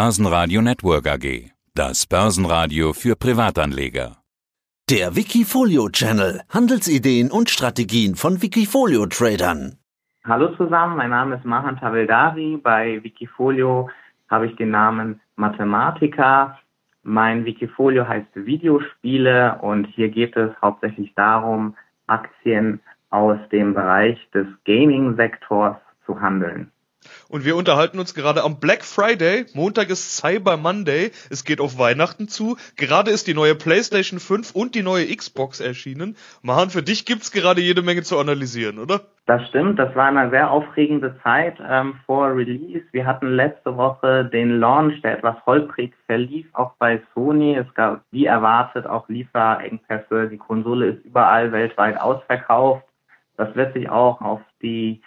Börsenradio Network AG. Das Börsenradio für Privatanleger. Der Wikifolio Channel. Handelsideen und Strategien von Wikifolio Tradern. Hallo zusammen, mein Name ist Mahan Taveldari. Bei Wikifolio habe ich den Namen Mathematiker. Mein Wikifolio heißt Videospiele und hier geht es hauptsächlich darum, Aktien aus dem Bereich des Gaming-Sektors zu handeln. Und wir unterhalten uns gerade am Black Friday. Montag ist Cyber Monday. Es geht auf Weihnachten zu. Gerade ist die neue PlayStation 5 und die neue Xbox erschienen. Mahan, für dich gibt's gerade jede Menge zu analysieren, oder? Das stimmt. Das war eine sehr aufregende Zeit ähm, vor Release. Wir hatten letzte Woche den Launch, der etwas holprig verlief, auch bei Sony. Es gab, wie erwartet, auch Lieferengpässe. Die Konsole ist überall weltweit ausverkauft. Das wird sich auch auf die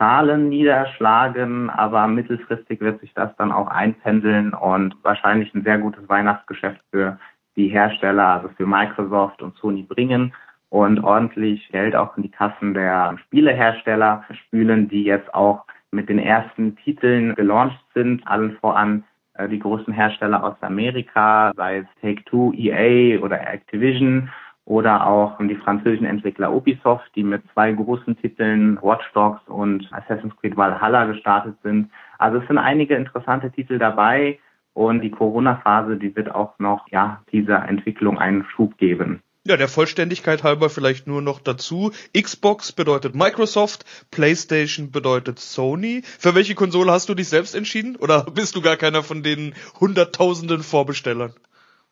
Zahlen niederschlagen, aber mittelfristig wird sich das dann auch einpendeln und wahrscheinlich ein sehr gutes Weihnachtsgeschäft für die Hersteller, also für Microsoft und Sony bringen und ordentlich Geld auch in die Kassen der Spielehersteller spülen, die jetzt auch mit den ersten Titeln gelauncht sind, allen voran äh, die großen Hersteller aus Amerika, sei es Take-Two, EA oder Activision oder auch die französischen Entwickler Ubisoft, die mit zwei großen Titeln Watch Dogs und Assassin's Creed Valhalla gestartet sind. Also es sind einige interessante Titel dabei und die Corona-Phase, die wird auch noch ja dieser Entwicklung einen Schub geben. Ja, der Vollständigkeit halber vielleicht nur noch dazu. Xbox bedeutet Microsoft, PlayStation bedeutet Sony. Für welche Konsole hast du dich selbst entschieden? Oder bist du gar keiner von den hunderttausenden Vorbestellern?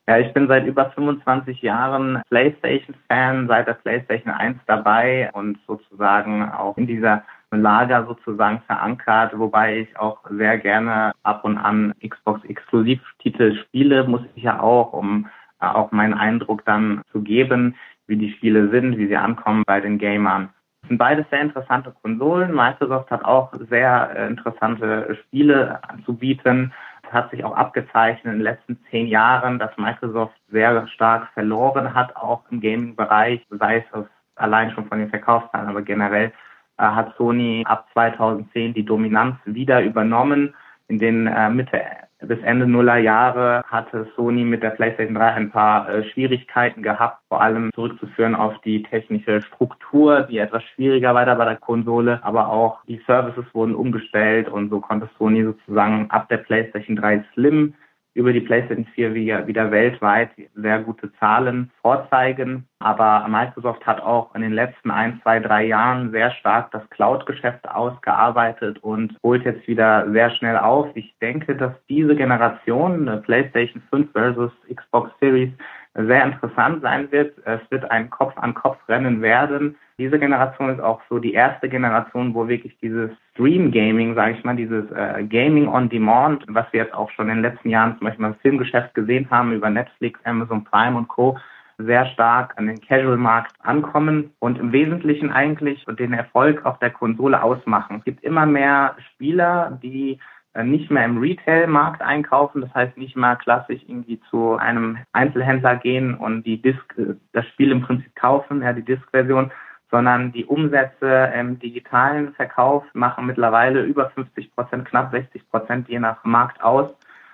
Ja, ich bin seit über 25 Jahren PlayStation-Fan, seit der PlayStation 1 dabei und sozusagen auch in dieser Lager sozusagen verankert, wobei ich auch sehr gerne ab und an Xbox-Exklusivtitel spiele, muss ich ja auch, um äh, auch meinen Eindruck dann zu geben, wie die Spiele sind, wie sie ankommen bei den Gamern. Es sind beides sehr interessante Konsolen. Microsoft hat auch sehr äh, interessante Spiele anzubieten hat sich auch abgezeichnet in den letzten zehn Jahren, dass Microsoft sehr stark verloren hat, auch im Gaming-Bereich, sei es allein schon von den Verkaufszahlen, aber generell äh, hat Sony ab 2010 die Dominanz wieder übernommen. In den äh, Mitte bis Ende Nuller Jahre hatte Sony mit der PlayStation 3 ein paar äh, Schwierigkeiten gehabt, vor allem zurückzuführen auf die technische Struktur, die etwas schwieriger war bei der Konsole, aber auch die Services wurden umgestellt und so konnte Sony sozusagen ab der PlayStation 3 Slim über die PlayStation 4 wieder, wieder weltweit sehr gute Zahlen vorzeigen. Aber Microsoft hat auch in den letzten ein, zwei, drei Jahren sehr stark das Cloud-Geschäft ausgearbeitet und holt jetzt wieder sehr schnell auf. Ich denke, dass diese Generation, PlayStation 5 versus Xbox Series, sehr interessant sein wird. Es wird ein Kopf-an-Kopf-Rennen werden. Diese Generation ist auch so die erste Generation, wo wirklich dieses Stream Gaming, sage ich mal, dieses äh, Gaming on Demand, was wir jetzt auch schon in den letzten Jahren zum Beispiel im Filmgeschäft gesehen haben über Netflix, Amazon Prime und Co., sehr stark an den Casual-Markt ankommen und im Wesentlichen eigentlich den Erfolg auf der Konsole ausmachen. Es gibt immer mehr Spieler, die nicht mehr im Retail-Markt einkaufen, das heißt nicht mehr klassisch irgendwie zu einem Einzelhändler gehen und die Disc, äh, das Spiel im Prinzip kaufen, ja, die Disk-Version, sondern die Umsätze im digitalen Verkauf machen mittlerweile über 50 Prozent, knapp 60 Prozent je nach Markt aus.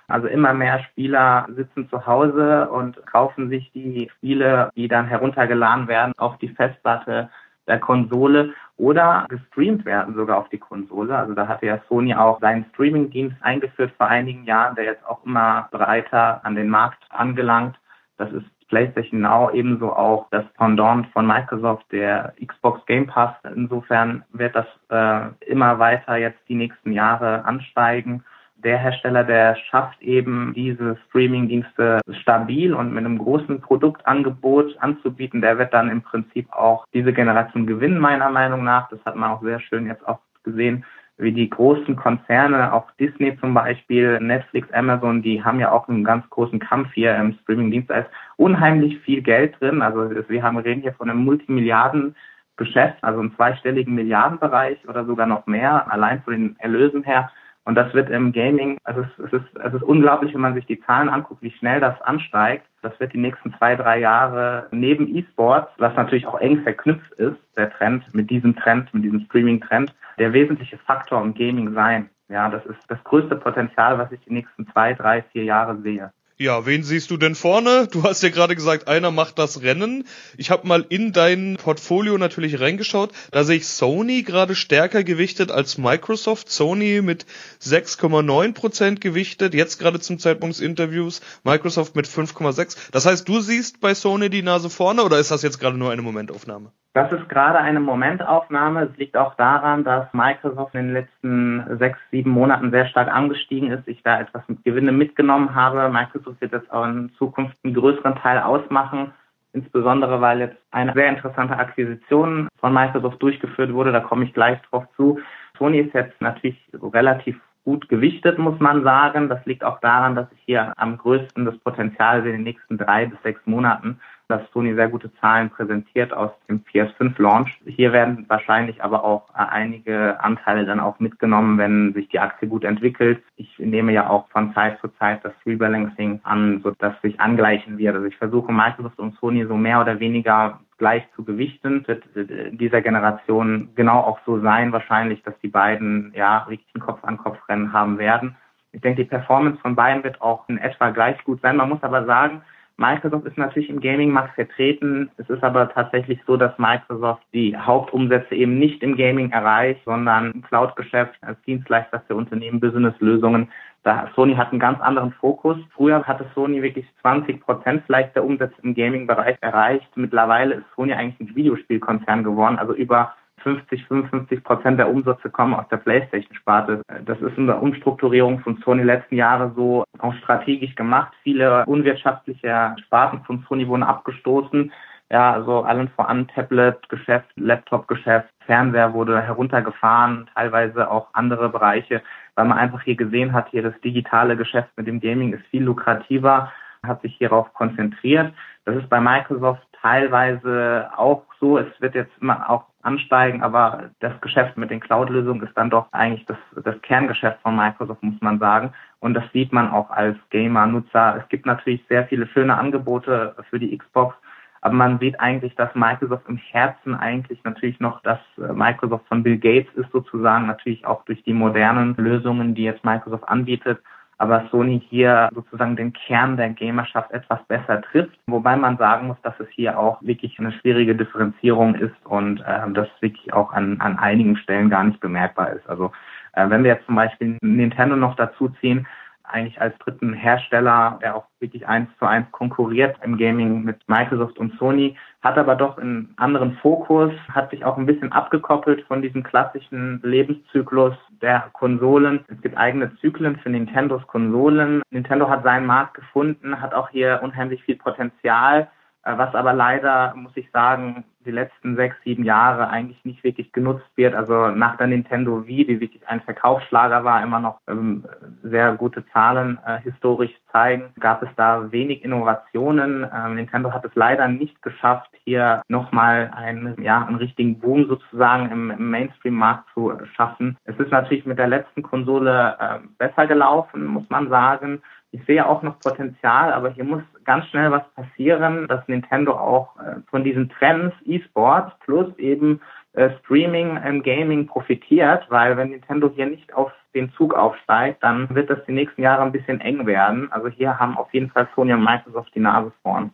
Also immer mehr Spieler sitzen zu Hause und kaufen sich die Spiele, die dann heruntergeladen werden, auf die Festplatte der Konsole oder gestreamt werden sogar auf die Konsole. Also da hatte ja Sony auch seinen Streaming-Dienst eingeführt vor einigen Jahren, der jetzt auch immer breiter an den Markt angelangt. Das ist PlayStation Now ebenso auch das Pendant von Microsoft, der Xbox Game Pass. Insofern wird das äh, immer weiter jetzt die nächsten Jahre ansteigen der Hersteller, der schafft eben diese Streaming-Dienste stabil und mit einem großen Produktangebot anzubieten, der wird dann im Prinzip auch diese Generation gewinnen, meiner Meinung nach. Das hat man auch sehr schön jetzt auch gesehen, wie die großen Konzerne, auch Disney zum Beispiel, Netflix, Amazon, die haben ja auch einen ganz großen Kampf hier im Streaming-Dienst. Da ist unheimlich viel Geld drin. Also wir haben reden hier von einem Multimilliarden Geschäft, also einem zweistelligen Milliardenbereich oder sogar noch mehr, allein von den Erlösen her. Und das wird im Gaming, also es, ist, es ist unglaublich, wenn man sich die Zahlen anguckt, wie schnell das ansteigt. Das wird die nächsten zwei, drei Jahre neben E-Sports, was natürlich auch eng verknüpft ist, der Trend, mit diesem Trend, mit diesem Streaming-Trend, der wesentliche Faktor im Gaming sein. ja, das ist das größte Potenzial, was ich die nächsten zwei, drei, vier Jahre sehe. Ja, wen siehst du denn vorne? Du hast ja gerade gesagt, einer macht das Rennen. Ich habe mal in dein Portfolio natürlich reingeschaut. Da sehe ich Sony gerade stärker gewichtet als Microsoft. Sony mit 6,9 Prozent gewichtet, jetzt gerade zum Zeitpunkt des Interviews. Microsoft mit 5,6. Das heißt, du siehst bei Sony die Nase vorne oder ist das jetzt gerade nur eine Momentaufnahme? Das ist gerade eine Momentaufnahme. Es liegt auch daran, dass Microsoft in den letzten sechs, sieben Monaten sehr stark angestiegen ist. Ich da etwas mit Gewinne mitgenommen habe. Microsoft wird das auch in Zukunft einen größeren Teil ausmachen. Insbesondere, weil jetzt eine sehr interessante Akquisition von Microsoft durchgeführt wurde. Da komme ich gleich drauf zu. Sony ist jetzt natürlich relativ gut gewichtet, muss man sagen. Das liegt auch daran, dass ich hier am größten das Potenzial sehe in den nächsten drei bis sechs Monaten dass Sony sehr gute Zahlen präsentiert aus dem PS5 Launch. Hier werden wahrscheinlich aber auch einige Anteile dann auch mitgenommen, wenn sich die Aktie gut entwickelt. Ich nehme ja auch von Zeit zu Zeit das Rebalancing an, so dass sich angleichen wird. Also ich versuche Microsoft und Sony so mehr oder weniger gleich zu gewichten, wird in dieser Generation genau auch so sein wahrscheinlich, dass die beiden ja richtig ein Kopf-an-Kopf-Rennen haben werden. Ich denke, die Performance von beiden wird auch in etwa gleich gut sein. Man muss aber sagen, Microsoft ist natürlich im Gaming-Markt vertreten. Es ist aber tatsächlich so, dass Microsoft die Hauptumsätze eben nicht im Gaming erreicht, sondern im Cloud-Geschäft als Dienstleister für Unternehmen, Business-Lösungen. Da Sony hat einen ganz anderen Fokus. Früher hatte Sony wirklich 20 Prozent vielleicht der Umsätze im Gaming-Bereich erreicht. Mittlerweile ist Sony eigentlich ein Videospielkonzern geworden, also über 50, 55 Prozent der Umsätze kommen aus der PlayStation-Sparte. Das ist in der Umstrukturierung von Sony letzten Jahre so auch strategisch gemacht. Viele unwirtschaftliche Sparten von Sony wurden abgestoßen. Ja, also allen voran Tablet-Geschäft, Laptop-Geschäft, Fernseher wurde heruntergefahren, teilweise auch andere Bereiche, weil man einfach hier gesehen hat, hier das digitale Geschäft mit dem Gaming ist viel lukrativer, hat sich hierauf konzentriert. Das ist bei Microsoft teilweise auch so. Es wird jetzt immer auch ansteigen, aber das Geschäft mit den Cloud-Lösungen ist dann doch eigentlich das, das Kerngeschäft von Microsoft, muss man sagen. Und das sieht man auch als Gamer-Nutzer. Es gibt natürlich sehr viele schöne Angebote für die Xbox, aber man sieht eigentlich, dass Microsoft im Herzen eigentlich natürlich noch das äh, Microsoft von Bill Gates ist sozusagen, natürlich auch durch die modernen Lösungen, die jetzt Microsoft anbietet aber Sony hier sozusagen den Kern der Gamerschaft etwas besser trifft, wobei man sagen muss, dass es hier auch wirklich eine schwierige Differenzierung ist und äh, das wirklich auch an, an einigen Stellen gar nicht bemerkbar ist. Also äh, wenn wir jetzt zum Beispiel Nintendo noch dazu ziehen, eigentlich als dritten Hersteller, der auch wirklich eins zu eins konkurriert im Gaming mit Microsoft und Sony, hat aber doch einen anderen Fokus, hat sich auch ein bisschen abgekoppelt von diesem klassischen Lebenszyklus der Konsolen. Es gibt eigene Zyklen für Nintendos Konsolen. Nintendo hat seinen Markt gefunden, hat auch hier unheimlich viel Potenzial was aber leider, muss ich sagen, die letzten sechs, sieben Jahre eigentlich nicht wirklich genutzt wird. Also nach der Nintendo Wii, die wirklich ein Verkaufsschlager war, immer noch ähm, sehr gute Zahlen äh, historisch zeigen, gab es da wenig Innovationen. Ähm, Nintendo hat es leider nicht geschafft, hier nochmal einen, ja, einen richtigen Boom sozusagen im, im Mainstream-Markt zu schaffen. Es ist natürlich mit der letzten Konsole äh, besser gelaufen, muss man sagen. Ich sehe auch noch Potenzial, aber hier muss ganz schnell was passieren, dass Nintendo auch äh, von diesen Trends E-Sports plus eben äh, Streaming im Gaming profitiert, weil wenn Nintendo hier nicht auf den Zug aufsteigt, dann wird das die nächsten Jahre ein bisschen eng werden. Also hier haben auf jeden Fall Sony und Microsoft die Nase vorn.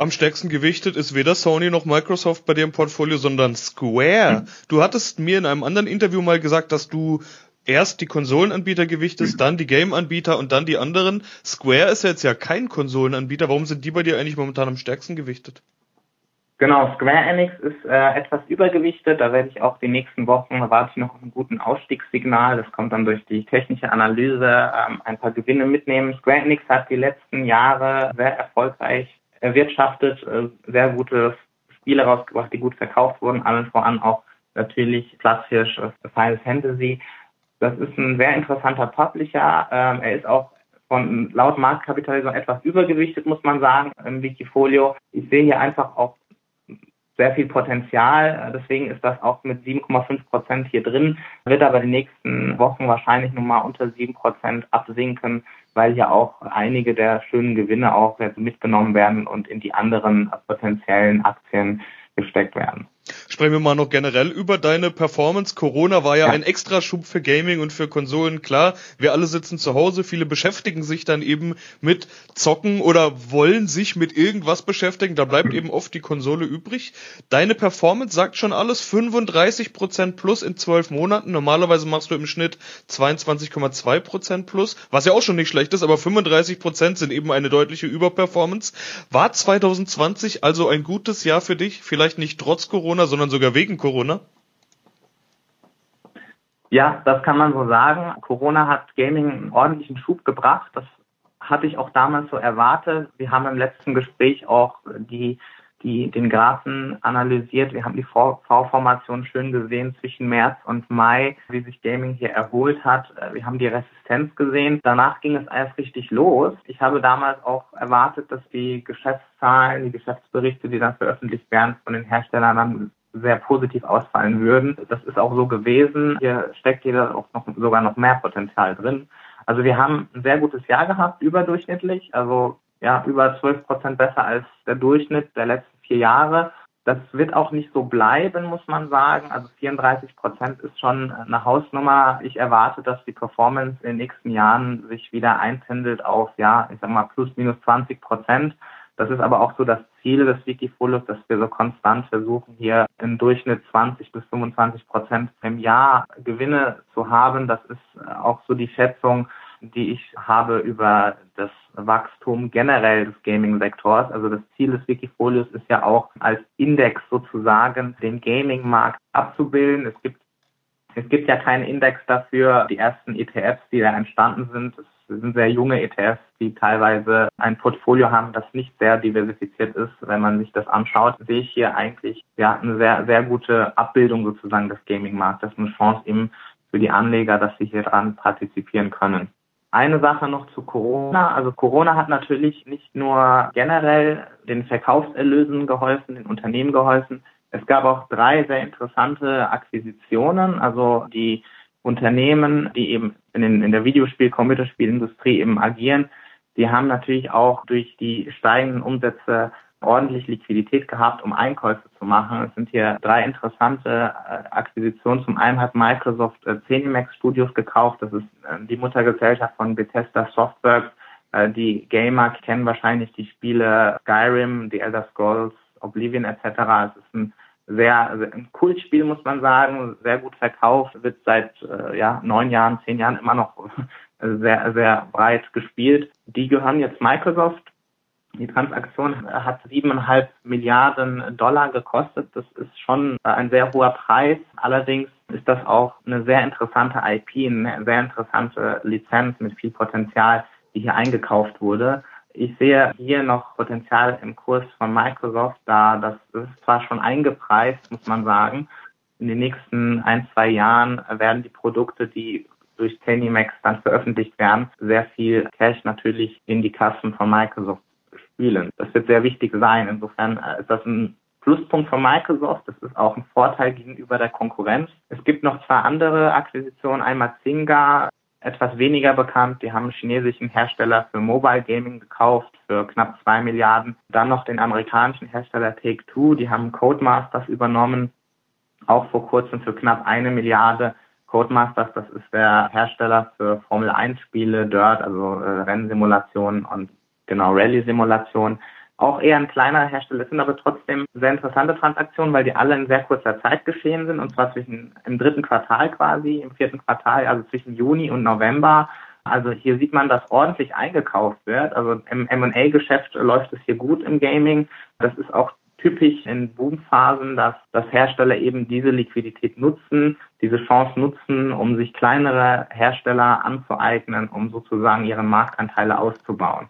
Am stärksten gewichtet ist weder Sony noch Microsoft bei dir im Portfolio, sondern Square. Mhm. Du hattest mir in einem anderen Interview mal gesagt, dass du erst die Konsolenanbieter gewichtest, dann die Game-Anbieter und dann die anderen. Square ist jetzt ja kein Konsolenanbieter. Warum sind die bei dir eigentlich momentan am stärksten gewichtet? Genau, Square Enix ist äh, etwas übergewichtet. Da werde ich auch die nächsten Wochen, erwarte ich noch einen guten Ausstiegssignal. Das kommt dann durch die technische Analyse, ähm, ein paar Gewinne mitnehmen. Square Enix hat die letzten Jahre sehr erfolgreich erwirtschaftet, äh, sehr gute Spiele rausgebracht, die gut verkauft wurden, allen voran auch natürlich Platzhirsch Final Fantasy. Das ist ein sehr interessanter Publisher. Ähm, er ist auch von laut Marktkapitalisierung etwas übergewichtet, muss man sagen, im Wikifolio. Ich sehe hier einfach auch sehr viel Potenzial. Deswegen ist das auch mit 7,5 Prozent hier drin, wird aber die nächsten Wochen wahrscheinlich nochmal unter 7 Prozent absinken, weil hier auch einige der schönen Gewinne auch mitgenommen werden und in die anderen potenziellen Aktien gesteckt werden. Sprechen wir mal noch generell über deine Performance. Corona war ja, ja, ein Extraschub für Gaming und für Konsolen. Klar, wir alle sitzen zu Hause, viele beschäftigen sich dann eben mit Zocken oder wollen sich mit irgendwas beschäftigen. Da bleibt eben oft die Konsole übrig. Deine Performance sagt schon alles, 35% plus in 12 Monaten. Normalerweise machst du im Schnitt 22,2% plus, was ja auch schon nicht schlecht ist, aber 35% sind eben eine deutliche Überperformance. War 2020 also ein gutes Jahr für dich? Vielleicht nicht trotz Corona, Corona, sondern sogar wegen Corona? Ja, das kann man so sagen. Corona hat Gaming einen ordentlichen Schub gebracht. Das hatte ich auch damals so erwartet. Wir haben im letzten Gespräch auch die, die, den Graphen analysiert. Wir haben die V-Formation schön gesehen zwischen März und Mai, wie sich Gaming hier erholt hat. Wir haben die Resistenz gesehen. Danach ging es erst richtig los. Ich habe damals auch erwartet, dass die Geschäftszahlen, die Geschäftsberichte, die dann veröffentlicht werden von den Herstellern, dann sehr positiv ausfallen würden. Das ist auch so gewesen. Hier steckt jeder auch noch, sogar noch mehr Potenzial drin. Also wir haben ein sehr gutes Jahr gehabt, überdurchschnittlich, also ja, über 12 Prozent besser als der Durchschnitt der letzten vier Jahre. Das wird auch nicht so bleiben, muss man sagen. Also 34 Prozent ist schon eine Hausnummer. Ich erwarte, dass die Performance in den nächsten Jahren sich wieder einpendelt auf, ja, ich sag mal, plus minus 20 Prozent. Das ist aber auch so das Ziel des Wikifolios, dass wir so konstant versuchen, hier im Durchschnitt 20 bis 25 Prozent im Jahr Gewinne zu haben. Das ist auch so die Schätzung, die ich habe über das Wachstum generell des Gaming-Sektors. Also das Ziel des Wikifolios ist ja auch als Index sozusagen den Gaming-Markt abzubilden. Es gibt es gibt ja keinen Index dafür. Die ersten ETFs, die da entstanden sind, sind sehr junge ETFs, die teilweise ein Portfolio haben, das nicht sehr diversifiziert ist. Wenn man sich das anschaut, sehe ich hier eigentlich ja eine sehr, sehr gute Abbildung sozusagen des Gaming-Marktes, eine Chance eben für die Anleger, dass sie hier dran partizipieren können. Eine Sache noch zu Corona. Also Corona hat natürlich nicht nur generell den Verkaufserlösen geholfen, den Unternehmen geholfen. Es gab auch drei sehr interessante Akquisitionen. Also die Unternehmen, die eben in, den, in der Videospiel-, Computerspielindustrie eben agieren, die haben natürlich auch durch die steigenden Umsätze ordentlich Liquidität gehabt, um Einkäufe zu machen. Es sind hier drei interessante äh, Akquisitionen. Zum einen hat Microsoft äh, Zenimax Studios gekauft. Das ist äh, die Muttergesellschaft von Bethesda Softworks. Äh, die Gamer kennen wahrscheinlich die Spiele Skyrim, The Elder Scrolls, Oblivion etc. Es ist ein sehr, sehr ein Kultspiel, muss man sagen, sehr gut verkauft, wird seit äh, ja, neun Jahren, zehn Jahren immer noch sehr, sehr breit gespielt. Die gehören jetzt Microsoft. Die Transaktion hat siebeneinhalb Milliarden Dollar gekostet. Das ist schon ein sehr hoher Preis. Allerdings ist das auch eine sehr interessante IP, eine sehr interessante Lizenz mit viel Potenzial, die hier eingekauft wurde. Ich sehe hier noch Potenzial im Kurs von Microsoft, da das ist zwar schon eingepreist, muss man sagen. In den nächsten ein, zwei Jahren werden die Produkte, die durch Zenimax dann veröffentlicht werden, sehr viel Cash natürlich in die Kassen von Microsoft spülen. Das wird sehr wichtig sein. Insofern äh, ist das ein Pluspunkt von Microsoft. Das ist auch ein Vorteil gegenüber der Konkurrenz. Es gibt noch zwei andere Akquisitionen. Einmal Zynga, etwas weniger bekannt. Die haben einen chinesischen Hersteller für Mobile Gaming gekauft für knapp zwei Milliarden. Dann noch den amerikanischen Hersteller Take-Two. Die haben Codemasters übernommen, auch vor kurzem für knapp eine Milliarde. Codemasters, das ist der Hersteller für Formel 1 Spiele, Dirt, also äh, Rennsimulationen und genau Rallye-Simulationen auch eher ein kleinerer Hersteller sind, aber trotzdem sehr interessante Transaktionen, weil die alle in sehr kurzer Zeit geschehen sind und zwar zwischen im dritten Quartal quasi, im vierten Quartal, also zwischen Juni und November. Also hier sieht man, dass ordentlich eingekauft wird. Also im M&A-Geschäft läuft es hier gut im Gaming. Das ist auch typisch in Boomphasen, dass, dass Hersteller eben diese Liquidität nutzen, diese Chance nutzen, um sich kleinere Hersteller anzueignen, um sozusagen ihre Marktanteile auszubauen.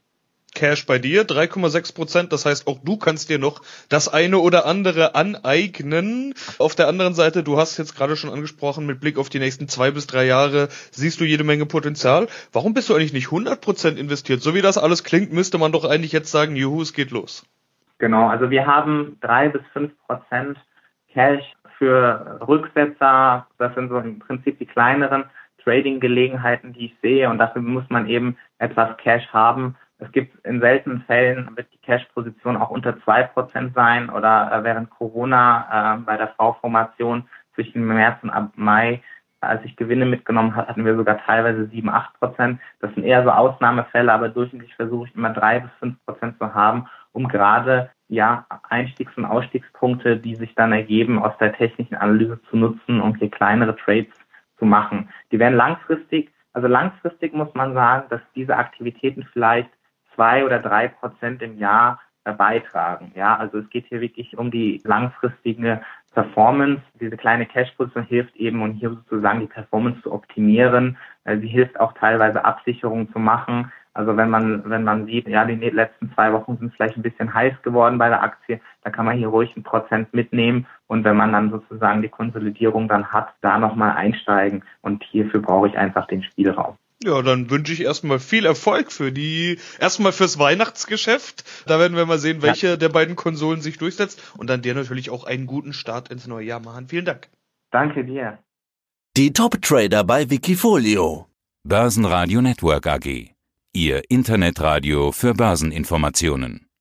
Cash bei dir, 3,6 Prozent. Das heißt, auch du kannst dir noch das eine oder andere aneignen. Auf der anderen Seite, du hast jetzt gerade schon angesprochen, mit Blick auf die nächsten zwei bis drei Jahre siehst du jede Menge Potenzial. Warum bist du eigentlich nicht 100 Prozent investiert? So wie das alles klingt, müsste man doch eigentlich jetzt sagen, juhu, es geht los. Genau, also wir haben drei bis fünf Prozent Cash für Rücksetzer. Das sind so im Prinzip die kleineren Trading-Gelegenheiten, die ich sehe. Und dafür muss man eben etwas Cash haben Es gibt in seltenen Fällen, wird die Cash-Position auch unter zwei Prozent sein oder äh, während Corona äh, bei der V-Formation zwischen März und ab Mai, als ich Gewinne mitgenommen habe, hatten wir sogar teilweise sieben, acht Prozent. Das sind eher so Ausnahmefälle, aber durchschnittlich versuche ich immer drei bis fünf Prozent zu haben, um gerade ja Einstiegs- und Ausstiegspunkte, die sich dann ergeben, aus der technischen Analyse zu nutzen und hier kleinere Trades zu machen. Die werden langfristig, also langfristig muss man sagen, dass diese Aktivitäten vielleicht zwei oder drei Prozent im Jahr äh, beitragen. Ja, also es geht hier wirklich um die langfristige Performance. Diese kleine Cash-Position hilft eben, um hier sozusagen die Performance zu optimieren. Äh, sie hilft auch teilweise Absicherungen zu machen. Also wenn man, wenn man sieht, ja, die letzten zwei Wochen sind vielleicht ein bisschen heiß geworden bei der Aktie, dann kann man hier ruhig ein Prozent mitnehmen. Und wenn man dann sozusagen die Konsolidierung dann hat, da nochmal einsteigen. Und hierfür brauche ich einfach den Spielraum. Ja, dann wünsche ich erstmal viel Erfolg für die, erstmal fürs Weihnachtsgeschäft. Da werden wir mal sehen, welche ja. der beiden Konsolen sich durchsetzt. Und dann dir natürlich auch einen guten Start ins neue Jahr machen. Vielen Dank. Danke dir. Die Top-Trader bei Wikifolio. Börsenradio Network AG. Ihr Internetradio für Börseninformationen.